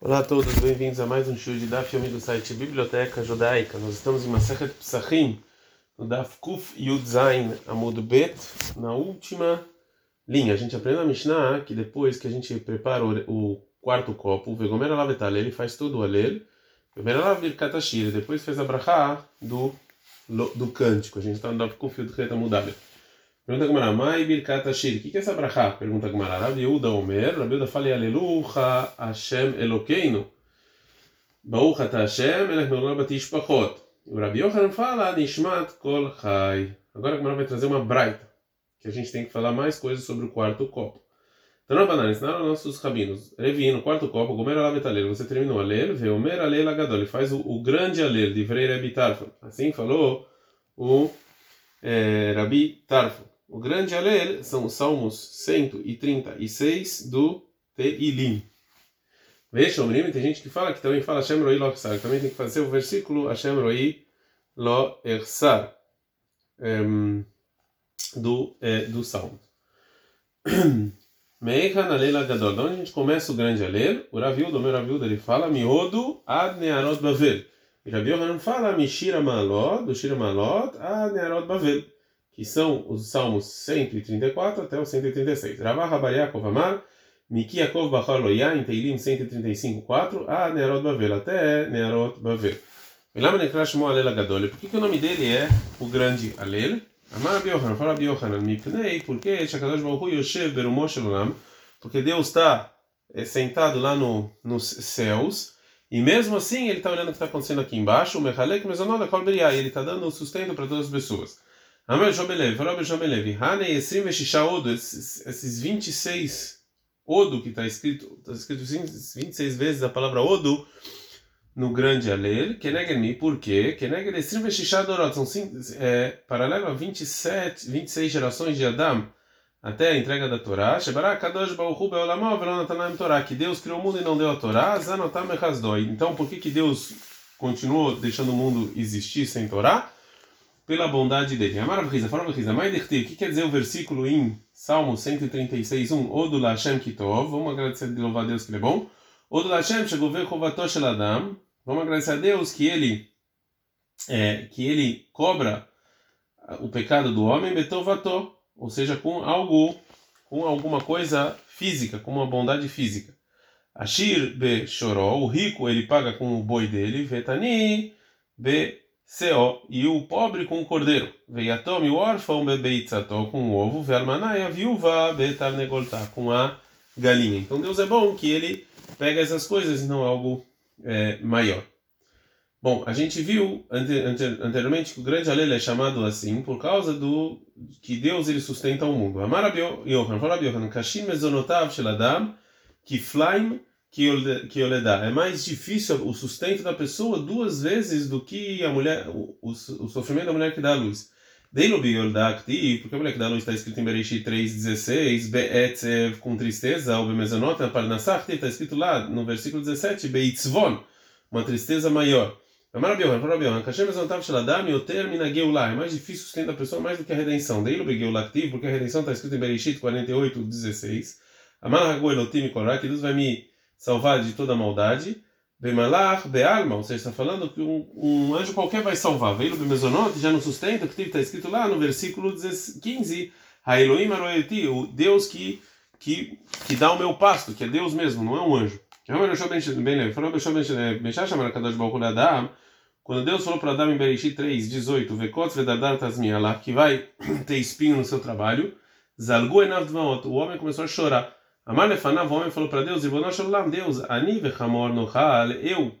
Olá a todos, bem-vindos a mais um show de Daf Yomi do site Biblioteca Judaica. Nós estamos em Masechet Psachim, no Daf Kuf Yud Zain Amud Bet, na última linha. A gente aprende a Mishnah que depois que a gente prepara o, quarto copo, o Vegomer Alavetal, ele faz todo o Alel, Vegomer Alavirkat Ashir, depois fez a Brachá do, do cântico. A gente está no Daf Kuf Yud Het Amud Aleph. Pergunta a Gemara, Mai Birkat Ashir, o que é essa brachá? Pergunta a Gemara, Rabi Yehuda Omer, Rabi Yehuda fala, Alelucha Hashem Elokeinu, Baruch Ata Hashem, Elech Meurah Batish Pachot. O Rabi Yochanan fala, Nishmat Kol Chai. Agora a Gemara vai trazer uma braita, que a gente tem que falar mais coisas sobre o quarto copo. Então, Rabanan, ensinaram nossos rabinos, Revi, no quarto copo, Gomer Alavet Alel, você terminou a ler, Veomer Alel Agadol, ele faz o, o grande Alel, de Vrei Rabi Tarfon. Assim falou o é, Rabi Tarfon. O grande Alel são os Salmos 136 do Teilim. Veja, Omrim, tem gente que fala que também fala Hashem Roi. Também tem que fazer o versículo Hashem Roi Lo Ersar um, do, é, do Salmo. Meichan Alel. De onde a gente começa o grande Alel? O Raviu, do meu Raviu, ele fala Miodo Ad Nearot Bavel. E Rabi Yohanan fala Mishira Malot, do Shira Malot Ad Nearot Bavel que são os salmos 134 até o 136. Ravah Rabariakov Amar, Miki Yaakov Bachar Loya, em Teilim 135, 4, a Nearot Bavel, até Nearot Bavel. Velama Nekrash Mo Alel Agadol, por que, o nome dele é o grande Alel? Amar Biohanan, fala Biohanan, Mipnei, porque Shakadosh Baruch Yoshev Berumosh Elolam, porque Deus está sentado lá no, nos céus, e mesmo assim ele está olhando o que está acontecendo aqui embaixo, o Mechalek Mezonod Kol Beriah, ele está dando sustento para todas as pessoas. Amel Jomelev, falou Abel Jomelev, Hanei Esrim Veshisha Odo, esses 26 Odo que está escrito, está escrito 26 vezes a palavra Odo no grande Alel, Kenegel por quê? Kenegel Esrim Veshisha Dorot, são é, paralelo a 27, 26 gerações de Adam até a entrega da Torá, Shebará Kadosh Baruchu Beolamó Velonatanam Torá, que Deus criou o mundo e não deu a Torá, Zanotam Echazdoi. Então, por que que Deus continuou deixando o mundo existir sem Torá? Pela bondade dele. Amar Abriza, fala Abriza, Mai Dechti, o que quer dizer o versículo em Salmo 136, 1? Odu Lashem Kitov, vamos agradecer de louvar a Deus que ele é bom. Odu Lashem Shagover Chovatosh Adam, vamos agradecer a Deus que ele, é, que ele cobra o pecado do homem, Betovato, ou seja, com algo, com alguma coisa física, com uma bondade física. Ashir be Shoró, o rico ele paga com o boi dele, Vetani be Seo, e o pobre com o cordeiro. Veiatom, e o órfão bebeitzato com o ovo, velmanai, a viúva betarnegoltá com a galinha. Então Deus é bom que ele pega essas coisas e não algo é, maior. Bom, a gente viu anteriormente que o grande alele é chamado assim por causa do que Deus ele sustenta o mundo. Amar Yohan, fala Yohan, Kashim mezonotav shel Adam, kiflaim que eu lhe dá. É mais difícil o sustento da pessoa duas vezes do que a mulher, o, o, o sofrimento da mulher que dá a luz. Deilobi Yoldakti, porque a mulher que dá a luz está escrito em Bereshit 3,16, Be'etzev com tristeza, ou Bemezonot, Parnassach, está escrito lá no versículo 17, Beitzvon, uma tristeza maior. Sheladam, Yoter Minageulah, é mais difícil o sustento da pessoa mais do que a redenção. Deilobi Yoldakti, porque a redenção está escrito em Bereshit 48, 16. Amarago Elotim Korah, que Deus vai me salvar de toda maldade. Bemalach, Bealma, ou seja, está falando que um, um, anjo qualquer vai salvar. Veio do Mesonot, já no sustento, que está escrito lá no versículo 15: Ha Elohim Aroeti, o Deus que, que, que dá o meu pasto, que é Deus mesmo, não é um anjo. Quando Deus falou para Adão em Bereshit 3, 18, Vekot Vedadar Tazmialach, que vai ter espinho no seu trabalho, Zalgu Enav o homem começou a chorar. Amar Lefanav, o homem falou para Deus, Deus, Ani vechamor nochal, eu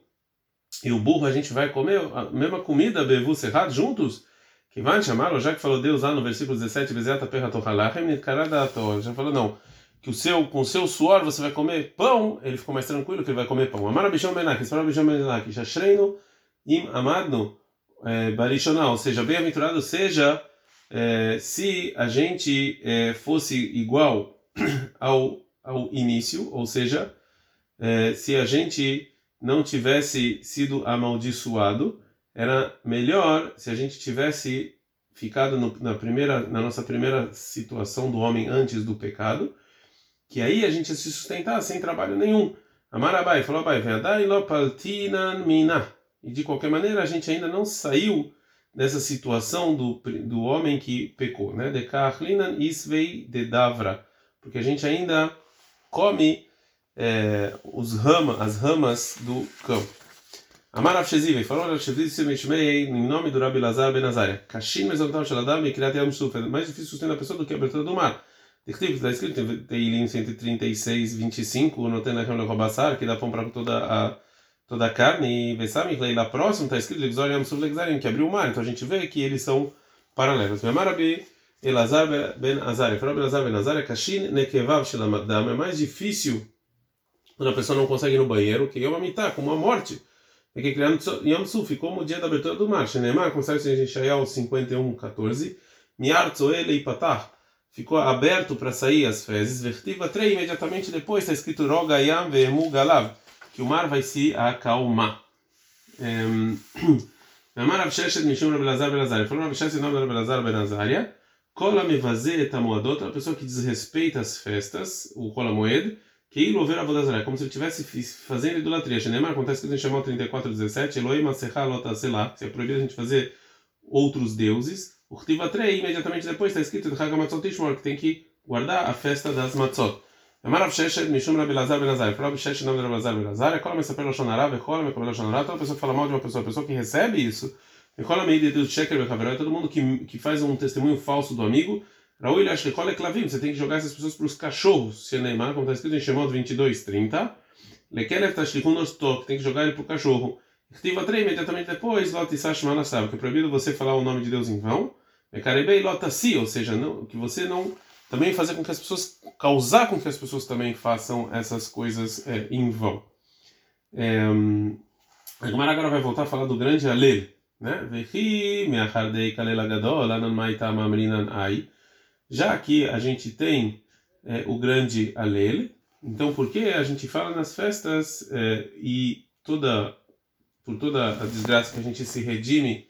e o burro a gente vai comer a mesma comida, bevu serrado, juntos? Que vai chamar, já que falou Deus lá no versículo 17, Bezeta perra tochalachem, já falou não, que o seu, com o seu suor você vai comer pão, ele ficou mais tranquilo que ele vai comer pão. Amar Abishon Benak, Espera Abishon Benak, Shashreino im amadno é, barishonah, ou seja, bem-aventurado seja é, se a gente é, fosse igual ao ao início, ou seja, é, se a gente não tivesse sido amaldiçoado, era melhor se a gente tivesse ficado no, na primeira, na nossa primeira situação do homem antes do pecado, que aí a gente ia se sustentar sem trabalho nenhum. Amarabai falou Abai, mina. E de qualquer maneira a gente ainda não saiu dessa situação do, do homem que pecou, né? De Kahlinan isvei de Davra. Porque a gente ainda come é, os rama, as ramas do campo. Amar Avshezive, falou Rav Shezivei, em nome do Rabi Lazar Ben Azaria. Kashin Mezontav Shaladam e Kriat Yam Suf. É mais difícil sustentar a pessoa do que a abertura do mar. Está escrito em Teilim 136, 25, no Tenachem Lechobassar, que dá pão para toda a, toda a carne. E Vesami, lá próximo, está escrito Lexor Yam Suf Lexarim, que abriu o mar. Então a gente vê que eles são paralelos. Amar Rabi Elazar Ben Azaria. Falou Rabi Elazar Ben Azaria, Kashin Nekevav Shelamadam. É mais difícil quando a pessoa não consegue ir no banheiro, que é uma mitá, como uma morte. É que criando Yom Suf, como o dia da abertura do mar. Shenemar, como sabe em Shayahu 51, 14. Miar Tzoele e Patah. Ficou aberto para sair as fezes. Vertiva 3, imediatamente depois está escrito Rogayam Veemu Galav. Que o mar vai se acalmar. Rabelazar Belazar. Falou Avsheshet nome Rabelazar Benazaria. Kola Mevazeh Etamoadot. A pessoa que desrespeita as festas, o Kola Moed que ilover avodazará, como se ele estivesse fazendo idolatria. Shenemar, acontece que em Shemot 34, 17, Elohim aserra lotaselá, se é proibido a gente fazer outros deuses. O Rtivatrei, imediatamente depois, está escrito de que tem que guardar a festa das matzot. Amar Rav Sheshet, Mishum Rabi Lazar Ben Azar. Rav Sheshet, nome de Rabi Lazar Ben Azar. É qual a Mesaper Lashonará, Vechola, Mekola Lashonará. Toda pessoa que fala mal de que é todo mundo que, que faz um testemunho falso do amigo, Raul Ashkekol é clavim, você tem que jogar essas pessoas para os cachorros. Sheneimar, como está escrito em Shemot 22, 30. Lekelev tem que jogar ele para o cachorro. Estiva 3, imediatamente depois, Lotisash Manassav, que é proibido você falar o nome de Deus em vão. Mekarebei Lotasi, ou seja, não, que você não. Também fazer com que as pessoas. causar com que as pessoas também façam essas coisas é, em vão. É, a agora vai voltar a falar do grande Alel. Né? Vehi, Meachardei Kalela Gadol, Anan Maita Mamrinan Ai já que a gente tem é, o grande Alel, então por que a gente fala nas festas é, e toda por toda a desgraça que a gente se redime,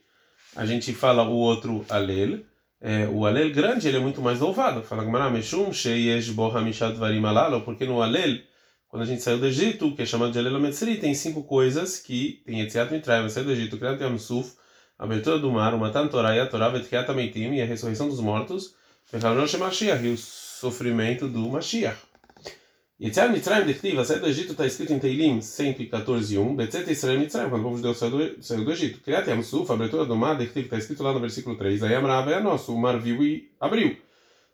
a gente fala o outro Alel. É, o Alel grande ele é muito mais louvado. Fala Meshum Sheyesh Bo Hamishad Varim Alalo, porque no Alel, quando a gente saiu do Egito, que é chamado de Alel Ametzri, tem cinco coisas que tem Etziat Mitraim, saiu do Egito, Kriyat Yam Suf, a abertura do mar, o Matan Torah e a Torah, Vetkiat Ameitim e a ressurreição dos mortos, Mashiach, e o sofrimento do Mashiach. Yetziar Mitzrayim Dechtiv, a saída do Egito está escrito em Teilim 114.1, Betzet Israel Mitzrayim, quando o povo de Deus saiu do, saiu Egito. Criat Yamsuf, a abertura do mar, Dechtiv, está escrito lá no versículo 3, Ayam Rav é nosso, o mar viu e abriu.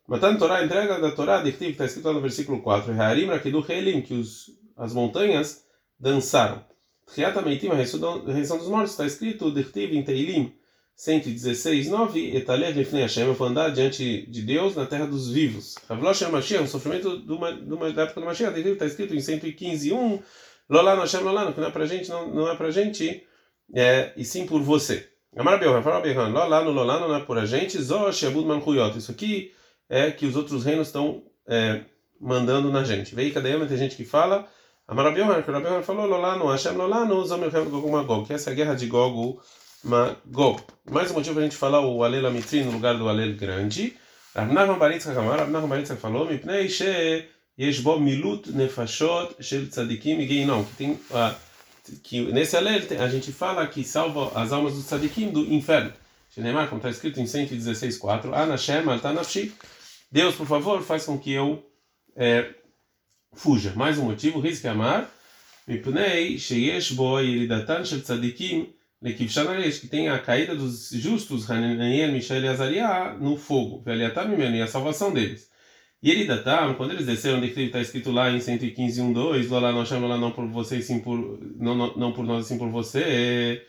Matando Torá, entrega da Torá, Dechtiv, está escrito lá no versículo 4, Haarim Rakidu Helim, que os, as montanhas dançaram. Triat Ameitim, a ressurreição dos mortos, está escrito Dechtiv em Teilim 116, 9, Etaler Lifnei Hashem, eu vou andar diante de Deus na terra dos vivos. Ravlosh Mashiach, o sofrimento do, do, da época do Mashiach, está escrito em 115, 1, Lolá no Hashem, Lolá, que não é pra gente, não, não é pra gente, é, e sim por você. Amar Belhan, fala Belhan, Lolá no Lolá não é por a gente, Zosh Abud Manchuyot, isso aqui é que os outros reinos estão é, mandando na gente. Veio cadê tem gente que fala, Amar Belhan, fala Belhan, falou Lolá no Hashem, Lolá no Zomilchem Gog Magog, que essa é a guerra de Gog Magog. Mais um motivo para a gente falar o Alel Amitri no lugar do Alel grande. Baritzka Kamar, Rav Nachman Baritzka falou, Mipnei she yesh bo milut nefashot shel tzadikim e geinom, que tem uh, que nesse Alel a gente fala que salva as almas dos tzadikim do inferno. Shenemar, como está escrito em 116.4, Anashem altanafshi, Deus, por favor, faz com que eu é, fuja. Mais um motivo, Rizki Amar, Mipnei sheyesh bo yeridatan shel tzadikim que tem a caída dos justos, Hananiel, Mishael e Azariah, no fogo, e a salvação deles. E ele datam, quando eles desceram, está escrito lá em 115, 1, 2, lá nós chamamos lá não por você, sim por, não, não, não por nós, sim por você.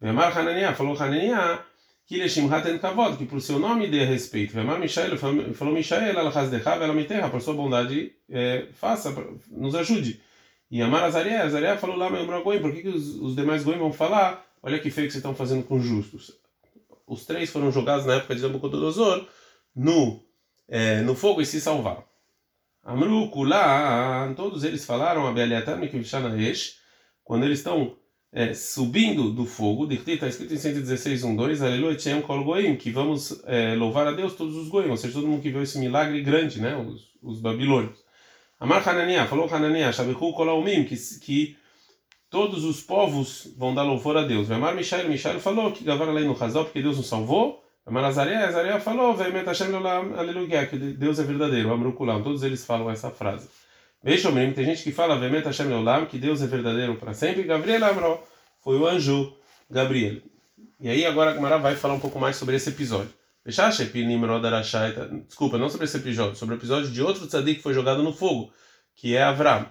Vemar Hananiah, falou Hananiah, que ele Shimhaten Kavod, que por seu nome dê respeito. Vemar Mishael, falou Mishael, Alachaz Dechav, ela me terra, por sua bondade, é, faça, nos ajude. E Amar Azariah, Azariah falou lá, meu Goim, por que, que os, os demais Goim vão falar? Olha que feio que vocês estão fazendo com justos. Os três foram jogados na época de Nabucodonosor no, é, no fogo e se salvaram. Amru Kula, todos eles falaram a Bealiatam Esh, quando eles estão é, subindo do fogo, está escrito em 116, 1, 2, Aleluia, Tchem Kol Goim, que vamos é, louvar a Deus todos os Goim, ou seja, todo mundo que viu esse milagre grande, né, os, os babilônios. Amar Hananiah, falou Hananiah, Shabechu Kolaumim, que, que todos os povos vão dar louvor a Deus. Amar Mishael, Mishael falou que Gavar além no Hazal, porque Deus nos salvou. Amar Azariah, Azariah falou, Vemet Hashem Aleluia, que Deus é verdadeiro. Amrukulam, todos eles falam essa frase. Veja, tem gente que fala, que Deus é verdadeiro para sempre. Gabriel Amro, foi o anjo Gabriel. E aí agora a Gamara vai falar um pouco mais sobre esse episódio. Desculpa, não sobre esse episódio, sobre o episódio de outro tzadik que foi jogado no fogo, que é Avram.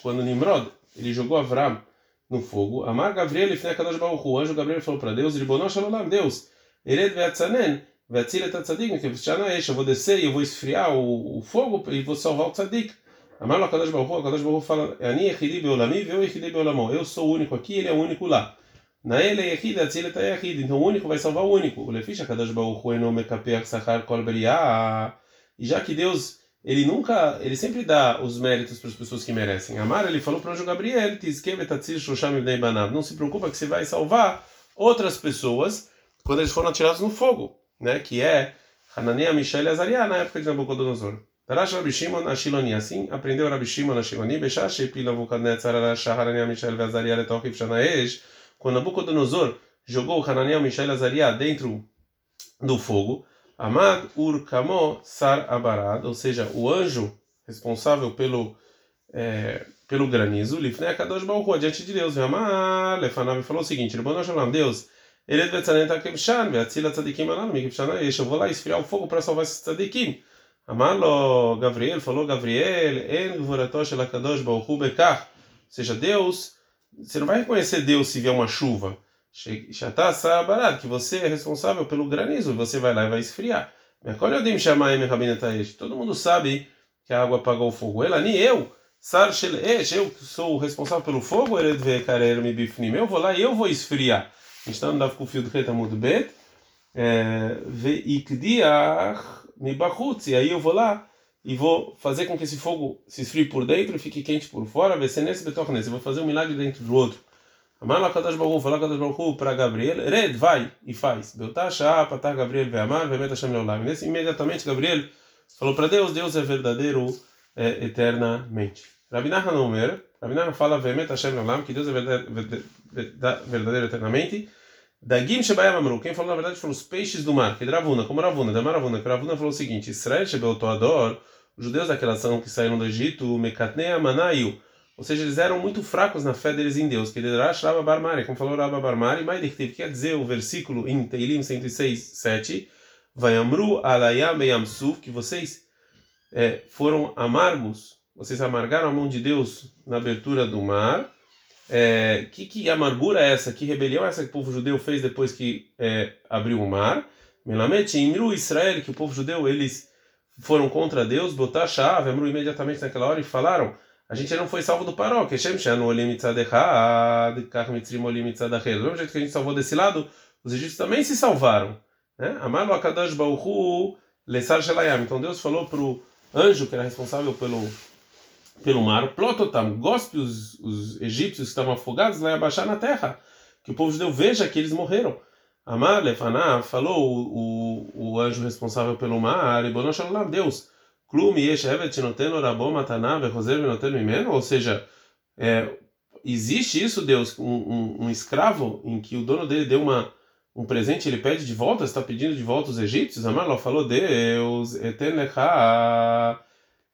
Quando Nimrod ele jogou Avram no fogo, Amar Gabriel e o anjo Gabriel falou para Deus, Deus, Ered ve'atzanen, ve'atzil et tzadik, eu vou descer e eu vou esfriar o, o fogo e vou salvar o tzadik. Amar lo Kadosh Baruch Hu, Kadosh Baruch fala, Ani echidi beolami, veu echidi beolamo. Eu sou o único aqui, ele é o único lá. Na ele é Yehid, Atzil é Yehid. Então o único vai salvar o único. O Lefisha Kadosh Baruch Hu eno mekapeach sachar kol E já que Deus, ele nunca, ele sempre dá os méritos para as pessoas que merecem. Amar, ele falou para o anjo Gabriel, Tizkevet Atzil Shosham Ibnei Banav. Não se preocupa que você vai salvar outras pessoas quando eles foram atirados no fogo, né? Que é Hananiah, Mishael e Azariah na época de Nabucodonosor. Tarash Rabi Shimon Ashiloni, assim aprendeu Rabi Shimon Ashiloni, Beshash Epila Vukanetzar Arash Hananiah, Mishael e Azariah Letoch Shanaesh quando Nabucodonosor jogou Hananiel, Mishael e Azariah dentro do fogo, Amad Ur Kamo Sar Abarad, ou seja, o anjo responsável pelo é, pelo granizo, Lifnei Akadosh Baruch adiante de Deus, Amar Lefanav falou o seguinte, Deus, ele Betzanet HaKevshan, Beatzila Tzadikim Anan, Mikevshan Aish, eu vou lá esfriar o fogo para salvar esses Tzadikim. Amalo Gabriel, falou Gabriel, En Gvoratosh El HaKadosh Baruch Bekach, ou seja, Deus você não vai reconhecer Deus se vier uma chuva. que você é responsável pelo granizo, você vai lá e vai esfriar. Todo mundo sabe que a água apagou o fogo. Ela nem eu. Eu sou o responsável pelo fogo, eu vou lá e eu vou esfriar. A gente está andando com o fio do Reta muito bem. E aí eu vou lá e vou fazer com que esse fogo se esfrie por dentro e fique quente por fora, ver se nesse betor nesse, vou fazer um milagre dentro do outro. Amar Kadash Baruch, falar Kadash Baruch para Gabriel, Red, vai e faz. Beltasha, patar Gabriel, ve amar, ve metashem leolam. Nesse imediatamente Gabriel falou para Deus, Deus é verdadeiro eternamente. Rabinah Hanomer, Rabinah fala ve metashem leolam, que Deus é verdadeiro eternamente. Dagim Shebayam Amru, quem falou na verdade foram os peixes do mar, que é Ravuna, como Ravuna, da Maravuna, que Ravuna falou o seguinte: Israel Toador, os judeus daquela nação que saíram do Egito, Mekatnei Manayu, ou seja, eles eram muito fracos na fé deles em Deus, que era Rabba como falou Rabba Barmari, que quer dizer o versículo em Teilim 106, 7, Vayamru alayam yamsuf, que vocês é, foram amargos, vocês amargaram a mão de Deus na abertura do mar. É, que, que amargura é essa? Que rebelião é essa que o povo judeu fez depois que é, abriu o mar? Melamente, Imru Israel, que o povo judeu eles foram contra Deus, botar chave, Amru imediatamente naquela hora e falaram: a gente não foi salvo do paró, que Shem Shanu Olim Mitzadechad, Kach Olim. Do mesmo jeito que a gente salvou desse lado, os egípcios também se salvaram. Né? Amalo Akadash Bauhu Lesar Shelayam. Então Deus falou para o anjo que era responsável pelo pelo mar, Plototam, gospe os, os egípcios que estavam afogados lá e abaixar na terra, que o povo judeu veja que eles morreram. Amar Lefaná falou o, o, o anjo responsável pelo mar, Ibonoshalam, Deus, Klum Yeshevet Noteno Rabom Mataná Vehosev Noteno Imeno, ou seja, é, existe isso, Deus, um, um, um, escravo em que o dono dele deu uma, um presente, ele pede de volta, está pedindo de volta os egípcios? Amar falou, Deus, Etenecha,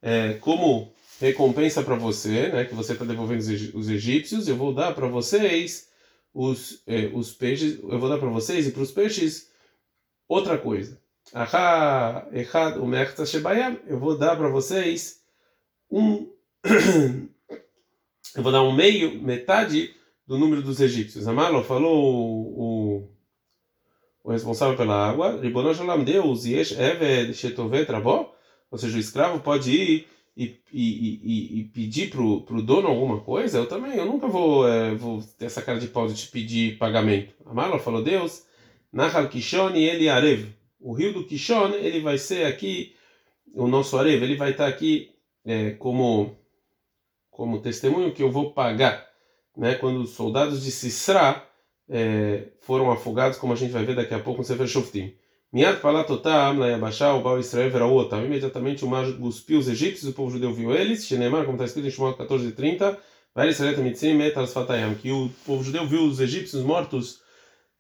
é, como recompensa para você, né, que você está devolvendo os egípcios, eu vou dar para vocês os, eh, os peixes, eu vou dar para vocês e para os peixes outra coisa. Eu vou dar para vocês um. eu vou dar um meio, metade do número dos egípcios. Amalo falou o, o responsável pela água. Deus, Shetovet. Ou seja, o escravo pode ir e, e, e, e pedir pro, pro dono alguma coisa, eu também, eu nunca vou, é, vou ter essa cara de pau de te pedir pagamento. A Marla falou, Deus, Nahal Kishon e ele Arev. O rio do Kishon, ele vai ser aqui, o nosso Arev, ele vai estar aqui é, como, como testemunho que eu vou pagar. Né, quando os soldados de Sisra é, foram afogados, como a gente vai ver daqui a pouco no Sefer Shoftim. Miat palatotam la yabashá, o Baal Israel veraotam. Imediatamente o mar cuspiu os egípcios, o povo judeu viu eles. Shenemar, como está escrito em Shmuel 14:30, vai Israel mitzim et al sfatayam, que o povo judeu viu os egípcios mortos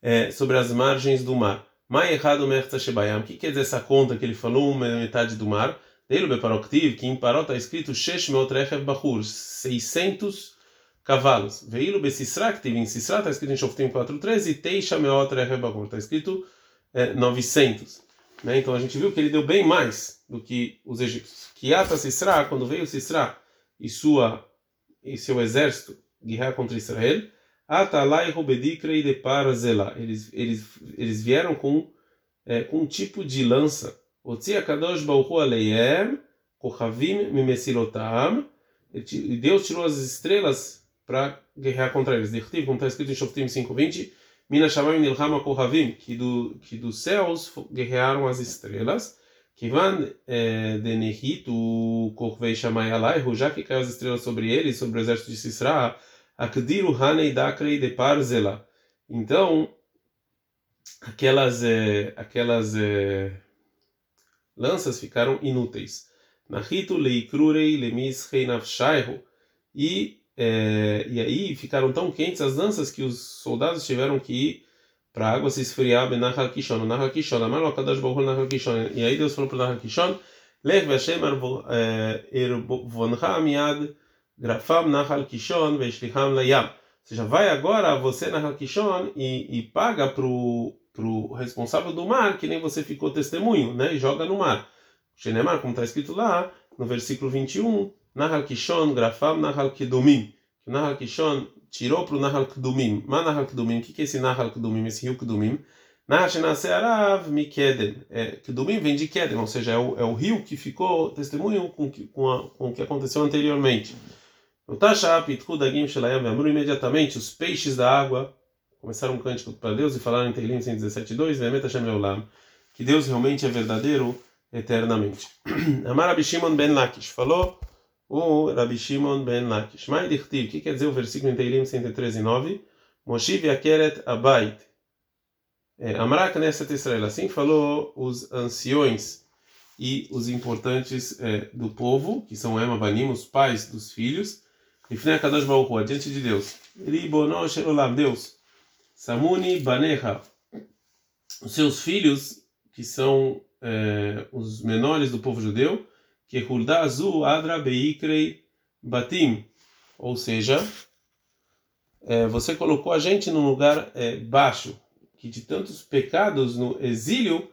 é, sobre as margens do mar. Mai errado merta shebayam. O que quer dizer essa conta que ele falou metade do mar? Dele beparoktiv, que em Paró está escrito shesh meot rechev bachur, 600 cavalos. Veilo besisra, que em Sisra está escrito em Shoftim 4:13, e teisha meot rechev bachur, está escrito é, 900. Né? Então a gente viu que ele deu bem mais do que os egípcios. Kiata Sisra, quando veio Sisra e sua e seu exército guerrear contra Israel, Atalai Robedikrei de Parzela. Eles eles eles vieram com é, com um tipo de lança. Otzia Kadosh Baruchu Aleiem Kochavim Mimesilotam. E Deus tirou as estrelas para guerrear contra eles. Como está escrito em Shoftim 5:20 Mina Shamayim Nilchama Kohavim, que, do, que dos céus guerrearam as estrelas. Kivan eh, Denehitu Korvei Shamay Alaihu, já que caiu as estrelas sobre ele, sobre o exército de Sisra, Akdiru Hanei Dakrei de Parzela. Então, aquelas, eh, aquelas eh, lanças ficaram inúteis. Nahitu Leikrurei Lemis Reinavshaihu. E é, e aí ficaram tão quentes as lanças que os soldados tiveram que ir para a água se esfriar. E aí Deus falou para o Kishon, Lech Vashem Ervoncha Miad Grafam Nahal Kishon Layam. Ou seja, vai agora você Nahal Kishon e, e paga para o responsável do mar, que nem você ficou testemunho, né? E joga no mar. Shenemar, como está escrito lá, no versículo 21, Nahal Kishon, Grafam, Nahal Kedumim. O Nahal Kishon tirou para o Nahal Kedumim. Mas Nahal Kedumim, o que é esse Nahal Kedumim, esse rio Kedumim? Nahal Shenase Arav Mikeden. É, Kedumim vem de Keden, ou seja, é o, é o rio que ficou testemunho com, com, a, com o que aconteceu anteriormente. No Tasha Pitku Dagim Shelayam Vamru, imediatamente os peixes da água começaram um cântico para Deus e falaram em Teilim 117.2, Vemet Hashem que Deus realmente é verdadeiro eternamente. Amar Abishimon Ben Lakish falou o Rabi Shimon ben Lakish. Mai dichtiv, o que quer dizer o versículo em Teilim 113 e 9? Moshiv Yakeret Abait. É, Amra Knesset Israel. Assim falou os anciões e os importantes é, do povo, que são Ema Banim, os pais dos filhos. Ifnei Kadosh Baruch diante de Deus. Ribono Shelolam, Deus. Samuni Banecha. Os seus filhos, que são é, os menores do povo judeu, que Huldazu Adra Beikrei Batim, ou seja, é, você colocou a gente num lugar é, baixo, que de tantos pecados no exílio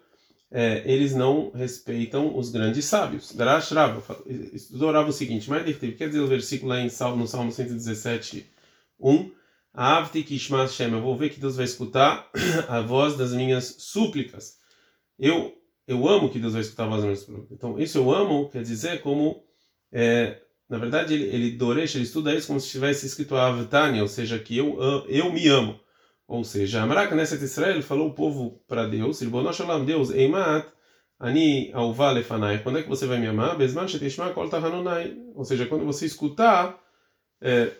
é, eles não respeitam os grandes sábios. Darash Rava estudou Rava o seguinte, mas quer dizer o versículo lá em Salmo, no Salmo 117, 1, Avti Kishmas Shem, eu vou ver que Deus vai escutar a voz das minhas súplicas. Eu eu amo que Deus vai escutar a voz das minhas Então, isso eu amo quer dizer como, é, na verdade, ele, ele dorecha, ele estuda isso como se tivesse escrito Avtania, ou seja, que eu, eu me amo. Ou seja, Amrak Neset Israel falou o povo para Deus, Deus, Eimat, Ani Auva Lefanai, quando é que você vai me amar? Besman Shetishma. Ou seja, quando você escutar é,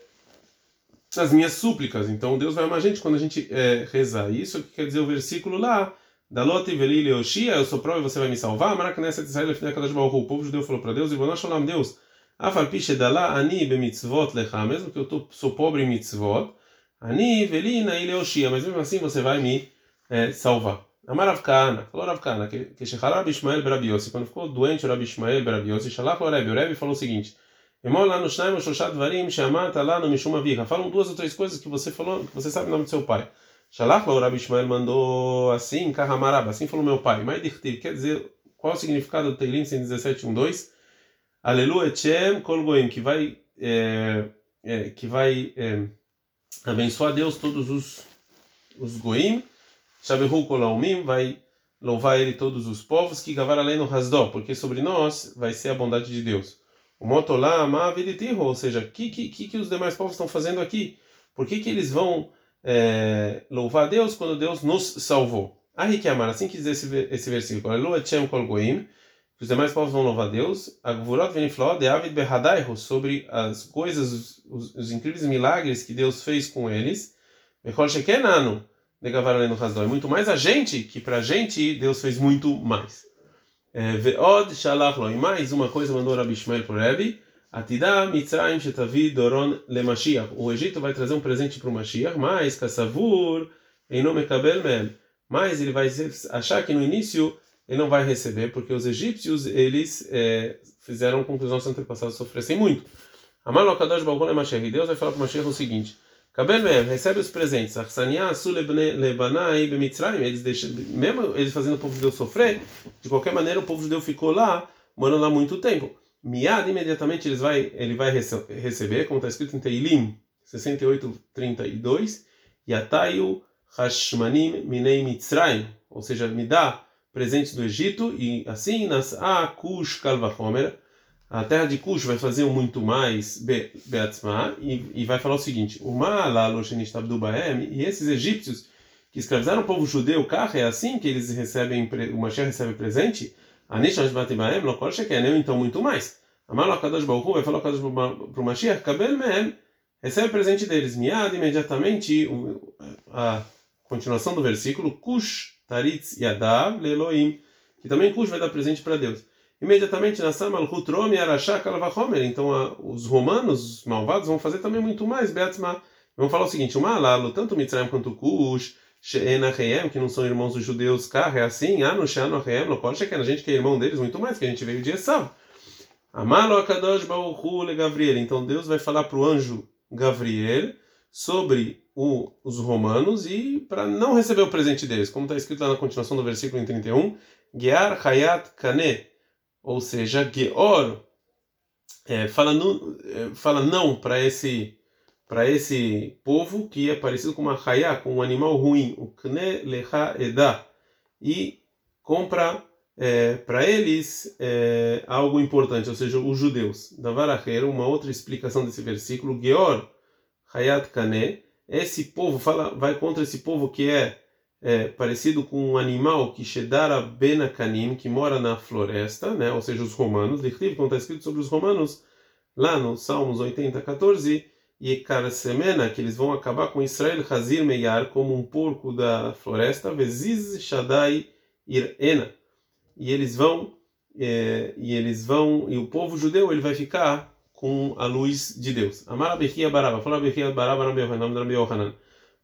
as minhas súplicas. Então, Deus vai amar a gente quando a gente é, rezar. Isso que quer dizer o versículo lá Daloti velili Oshia, eu sou prova e você vai me salvar. Maraca nessa de Israel, afinal, Kadosh O povo judeu falou para Deus, e vou Shalom Deus, Afalpiche dala ani bemitzvot lecha, mesmo que eu sou pobre em mitzvot, ani velina ile Oshia, mas mesmo assim você vai me é, salvar. Amar Rav Kahana, falou Rav Kahana, que Shechar Rabi Ishmael Berabiosi, quando ficou doente o Rabi Ishmael Berabiosi, Shalach o Rebbe, o Rebbe falou o seguinte, Emol lá no Shnaim o Shoshat Varim, Shamata lá no Mishum Avicha, falam duas ou três coisas que você falou, que você sabe o nome do seu pai. Shalach o Rabi Ishmael mandou assim, Kahamarab, assim falou meu pai. Mas quer dizer, qual o significado do Teilim 117.1.2? Aleluia Etchem Kol Goim, que vai, é, é, que vai é, abençoar Deus todos os, os Goim. Shabehu Kolaumim, vai louvar ele todos os povos, que gavar além no Hasdó, porque sobre nós vai ser a bondade de Deus. O Motolá Amaviditiho, ou seja, o que, que, que os demais povos estão fazendo aqui? Por que, que eles vão é, louvar Deus quando Deus nos salvou. Arikiamar, assim que diz esse, esse versículo, os demais povos vão louvar Deus, Agvurot Venifló de Avid Berhadaihu, sobre as coisas, os, os, incríveis milagres que Deus fez com eles, Bechol Shekenanu, de Gavaraleno Hasdó. É muito mais a gente que para a gente Deus fez muito mais. É, Ve'od shalach. E mais uma coisa mandou Rabi Ishmael o Rebbe. Atidá Mitzrayim shetavi doron le Mashiach. O Egito vai trazer um presente para o Mashiach, mas Kassavur einom mekabel mel. Mas ele vai achar que no início ele não vai receber, porque os egípcios eles é, fizeram com que os nossos antepassados sofressem muito. Amalo Kadosh Baruch Mashiach. E Deus vai falar para o Mashiach o seguinte: Kabel Mev, recebe os presentes. Arsania Lebanai Bemitzrayim. Eles mesmo eles fazendo o povo judeu sofrer, de qualquer maneira o povo judeu ficou lá, morando lá muito tempo. Miad, imediatamente eles vai, ele vai receber, como está escrito em Teilim 68:32, Yatayu Hashmanim Minei Mitzrayim, ou seja, me dá presentes do Egito e assim nas Akush Kalvachomer a terra de Cush vai fazer um muito mais Beatzma e, e vai falar o seguinte: o e esses egípcios que escravizaram o povo judeu, é assim que eles recebem, o Mashiach recebe presente, então muito mais. Amalo Akadosh Baruch vai falar para o Mashiach, Kabel Mehem, recebe presente deles, Miad, imediatamente, a continuação do versículo, Cush Taritz Yadav Leloim, que também Cush vai dar presente para Deus imediatamente na Samalhut Romi Arashá Kalavahomer. Então a, os romanos, os malvados, vão fazer também muito mais. Beatzma. Vamos falar o seguinte: o Malalo, tanto Mitzrayim quanto Reem, que não são irmãos dos judeus, Kar, é assim, ah, no Shano Reem, não pode a gente que é irmão deles muito mais, que a gente veio de Esav. Amalo Akadosh Baruchu Gabriel. Então Deus vai falar para o anjo Gabriel sobre o, os romanos e para não receber o presente deles, como está escrito lá na continuação do versículo em 31, Gear Hayat Kane ou seja, Geor é, fala, no, é, fala não para esse para esse povo que é parecido com uma chayá, com um animal ruim, o kne lecha edá, e compra é, para eles é, algo importante, ou seja, os judeus. Davaracher, uma outra explicação desse versículo, Geor hayat kane, esse povo fala, vai contra esse povo que é é, parecido com um animal que Shedara Benakanim, que mora na floresta, né? ou seja, os romanos, Lichtiv, como está escrito sobre os romanos, lá no Salmos 80, 14, e Karasemena, que eles vão acabar com Israel Hazir Meyar, como um porco da floresta, Veziz Shaddai Irena, e eles vão, é, e eles vão, e o povo judeu ele vai ficar com a luz de Deus. Amara Bechia Baraba, fala Bechia Baraba, Rabi.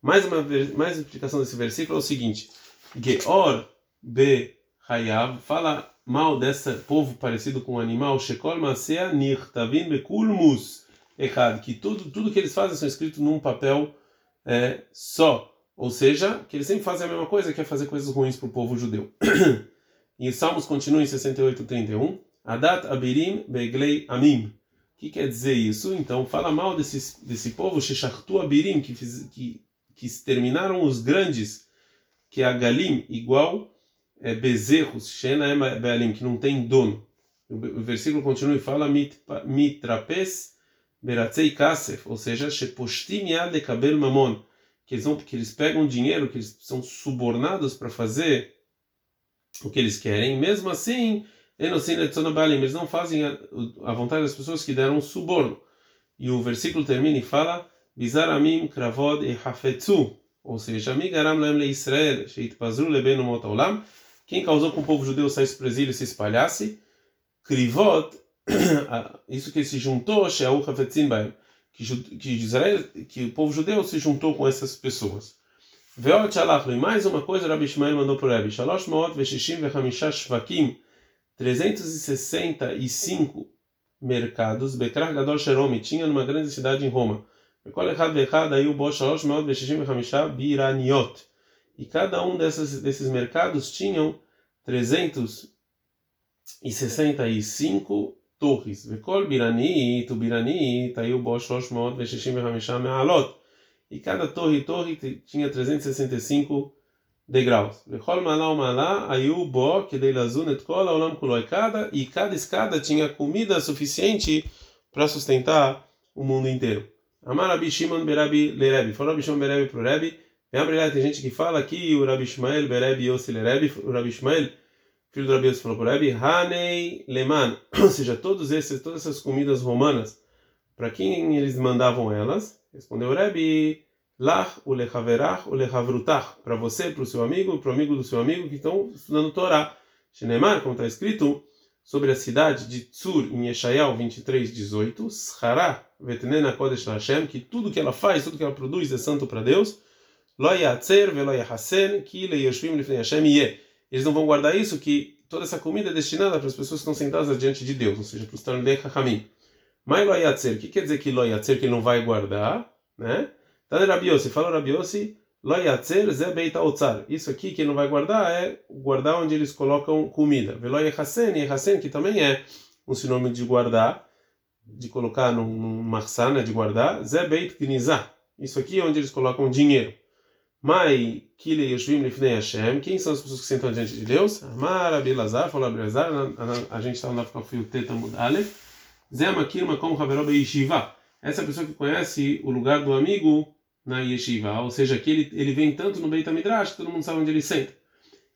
Mais uma mais explicação desse versículo é o seguinte: Geor be Hayav fala mal desse povo parecido com um animal, Shekol Masea Nirtavin Bekulmus Echad, que tudo, tudo que eles fazem são escritos num papel é, só. Ou seja, que eles sempre fazem a mesma coisa, que é fazer coisas ruins para o povo judeu. e Salmos continua em 68, 31. Adat Abirim Beglei Amim. O que quer dizer isso? Então, fala mal desse, desse povo, Shechartu Abirim, que, fiz, que que terminaram os grandes, que é a Galim, igual é, bezerros, Shena Bealim, que não tem dono. O versículo continua e fala: Mitrapes beratzei kasef, ou seja, shepostim yad kabel mamon, que eles, vão, eles pegam dinheiro, que eles são subornados para fazer o que eles querem, mesmo assim, eles não fazem a, a vontade das pessoas que deram suborno. E o versículo termina e fala: Bizaramim kravod e hafetzu, ou seja, Migaram lem le Israel, sheitpazru lebenu mot olam, quem causou que o povo judeu saísse para o exílio e se espalhasse, krivot, isso que se juntou, Sheol Hafetzim Baim, que que o povo judeu se juntou com essas pessoas. Veot Shalach, e mais uma coisa, Rabbi Ishmael mandou por Rabi, Shalosh Moot Veshishim Vechamisha Shvakim, 365 mercados, Bekrar Gadol Sheromi, tinha numa grande cidade em Roma. Bekol Echad Vechad, aí o Bo Shalosh Moot Veshishim Vechamisha Biraniot. E cada um dessas, desses mercados tinham 365 e 65 טורחיס, וכל בילנית ובילנית היו בו 365 מעלות. E cada torre e torre tinha 365 degraus. Vechol malá malá, ayu bo, kedei lazun et kol haolam kulo. E cada, e cada escada tinha comida suficiente para sustentar o mundo inteiro. Amar Rabi Shimon Berabi Lerebi. Falou Rabi Shimon Berabi pro Rebi. Tem gente que fala que o Rabi Ishmael Berabi Yossi Lerebi. O Rabi Ishmael filho do Rabi Yossi, falou pro Rebi, Hanei Leman. Ou seja, todos esses, todas essas comidas romanas, para quem eles mandavam elas? Respondeu o Rebi, Lach o lechaverach o lechavrutach. Para você, para o seu amigo, para o amigo do seu amigo que estão estudando Torá. Shenemar, como está escrito sobre a cidade de Tzur, em Yeshayahu 23, 18. Schara vetnena kodesh Hashem, que tudo que ela faz, tudo que ela produz é santo para Deus. Lo yatzer velo yahasen, ki le yoshvim lifnei Hashem yeh. Eles não vão guardar isso, que toda essa comida é destinada para as pessoas que estão sentadas diante de Deus, ou seja, para os Tanlei Chachamim. Mas lo yatzer, o que quer dizer que lo yatzer, que ele não vai guardar, né? Tane Rabiossi, fala Rabiossi, lo yatzer ze beita otzar. Isso aqui que ele não vai guardar é guardar onde eles colocam comida. Velo yahasen, yahasen, que também é um sinônimo de guardar, de colocar num, num marsana, de guardar. Ze beit. Isso aqui é onde eles colocam dinheiro. Mai kile yoshvim lifnei Hashem. Quem são as pessoas que sentam diante de Deus? Amar Abilazar, falou Abilazar. A gente está no Fio Teta Mudalef. Zé Makir Makom Haverob Yeshiva. Essa pessoa que conhece o lugar do amigo na Yeshiva. Ou seja, que ele, ele vem tanto no Beit HaMidrash que todo mundo sabe onde ele senta.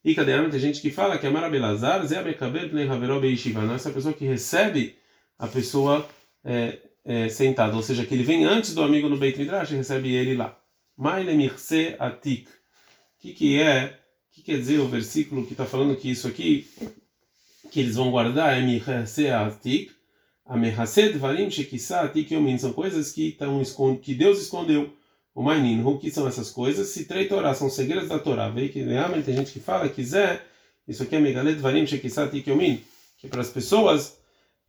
E cadê tem gente que fala que Amar Abilazar, Zé Mekabel Pnei Haverob Yeshiva. Não essa pessoa que recebe a pessoa é, é, sentada. Ou seja, que ele vem antes do amigo no Beit Midrash e recebe ele lá. Mailemirse atik. O que, que é? O que quer dizer o versículo que está falando que isso aqui, que eles vão guardar, é mirse atik. Amerhased varim shekisa atik yomin. São coisas que, estão, que Deus escondeu. O Mainin, o que são essas coisas? Se três Torá são segredos da Torá. Vê que realmente tem gente que fala Zé, isso aqui é Megalet Varim Shekisa Atik Yomin. Que é para as pessoas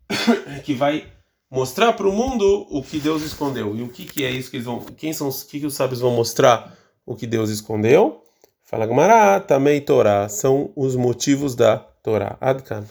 que vai mostrar para o mundo o que Deus escondeu. E o que, que é isso que eles vão. Quem são os que, que os sábios vão mostrar o que Deus escondeu? Fala Gamará, também Torá, são os motivos da Torá. Adkan.